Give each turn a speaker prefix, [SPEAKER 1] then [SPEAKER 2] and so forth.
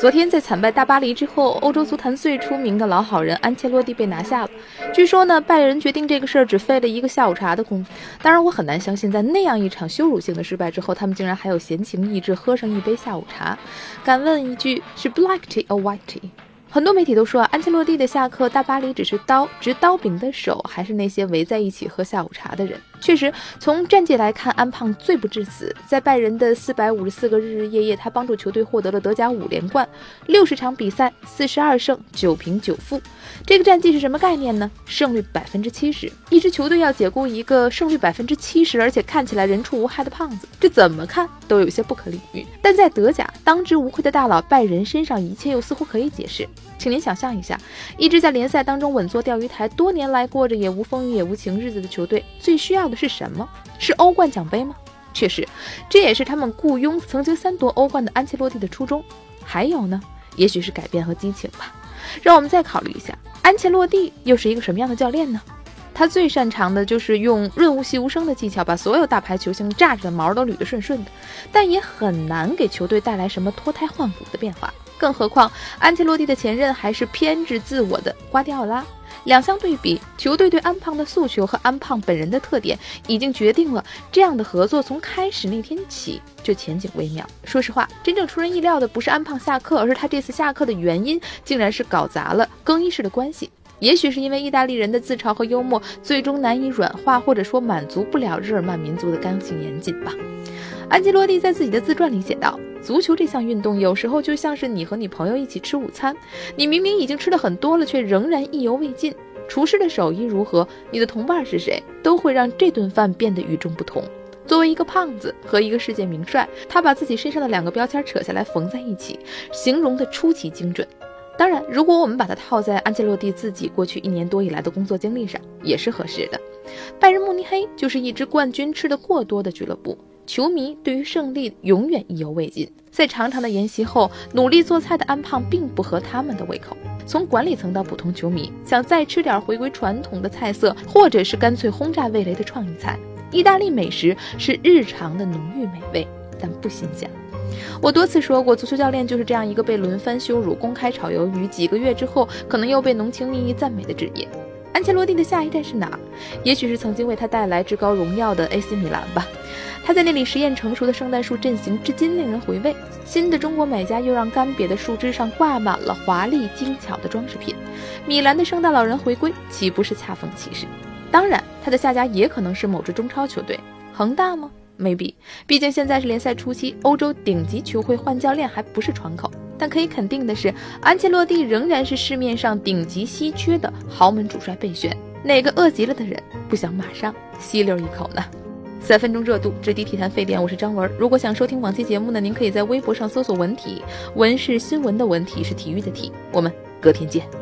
[SPEAKER 1] 昨天在惨败大巴黎之后，欧洲足坛最出名的老好人安切洛蒂被拿下了。据说呢，拜仁决定这个事儿只费了一个下午茶的功夫。当然，我很难相信，在那样一场羞辱性的失败之后，他们竟然还有闲情逸致喝上一杯下午茶。敢问一句，是 black tea or white tea？很多媒体都说啊，安切洛蒂的下课大巴黎只是刀，执刀柄的手还是那些围在一起喝下午茶的人。确实，从战绩来看，安胖罪不至死。在拜仁的四百五十四个日日夜夜，他帮助球队获得了德甲五连冠，六十场比赛，四十二胜九平九负。这个战绩是什么概念呢？胜率百分之七十。一支球队要解雇一个胜率百分之七十，而且看起来人畜无害的胖子，这怎么看都有些不可理喻。但在德甲当之无愧的大佬拜仁身上，一切又似乎可以解释。请您想象一下，一支在联赛当中稳坐钓鱼台，多年来过着也无风雨也无晴日子的球队，最需要是什么？是欧冠奖杯吗？确实，这也是他们雇佣曾经三夺欧冠的安切洛蒂的初衷。还有呢？也许是改变和激情吧。让我们再考虑一下，安切洛蒂又是一个什么样的教练呢？他最擅长的就是用润物细无声的技巧，把所有大牌球星炸着的毛都捋得顺顺的，但也很难给球队带来什么脱胎换骨的变化。更何况，安切洛蒂的前任还是偏执自我的瓜迪奥拉。两相对比，球队对安胖的诉求和安胖本人的特点，已经决定了这样的合作从开始那天起就前景微妙。说实话，真正出人意料的不是安胖下课，而是他这次下课的原因，竟然是搞砸了更衣室的关系。也许是因为意大利人的自嘲和幽默，最终难以软化或者说满足不了日耳曼民族的刚性严谨吧。安吉洛蒂在自己的自传里写道。足球这项运动有时候就像是你和你朋友一起吃午餐，你明明已经吃的很多了，却仍然意犹未尽。厨师的手艺如何，你的同伴是谁，都会让这顿饭变得与众不同。作为一个胖子和一个世界名帅，他把自己身上的两个标签扯下来缝在一起，形容的出奇精准。当然，如果我们把它套在安切洛蒂自己过去一年多以来的工作经历上，也是合适的。拜仁慕尼黑就是一支冠军吃的过多的俱乐部。球迷对于胜利永远意犹未尽，在长长的研习后，努力做菜的安胖并不合他们的胃口。从管理层到普通球迷，想再吃点回归传统的菜色，或者是干脆轰炸味蕾的创意菜。意大利美食是日常的浓郁美味，但不新鲜。我多次说过，足球教练就是这样一个被轮番羞辱、公开炒鱿鱼，几个月之后可能又被浓情蜜意赞美的职业。安切洛蒂的下一站是哪？也许是曾经为他带来至高荣耀的 AC 米兰吧。他在那里实验成熟的圣诞树阵型，至今令人回味。新的中国买家又让干瘪的树枝上挂满了华丽精巧的装饰品。米兰的圣诞老人回归，岂不是恰逢其时？当然，他的下家也可能是某支中超球队，恒大吗？Maybe，毕竟现在是联赛初期，欧洲顶级球会换教练还不是窗口。但可以肯定的是，安切洛蒂仍然是市面上顶级稀缺的豪门主帅备选。哪个饿极了的人不想马上吸溜一口呢？三分钟热度，直抵体坛沸点。我是张文。如果想收听往期节目呢，您可以在微博上搜索“文体”，文是新闻的文，体是体育的体。我们隔天见。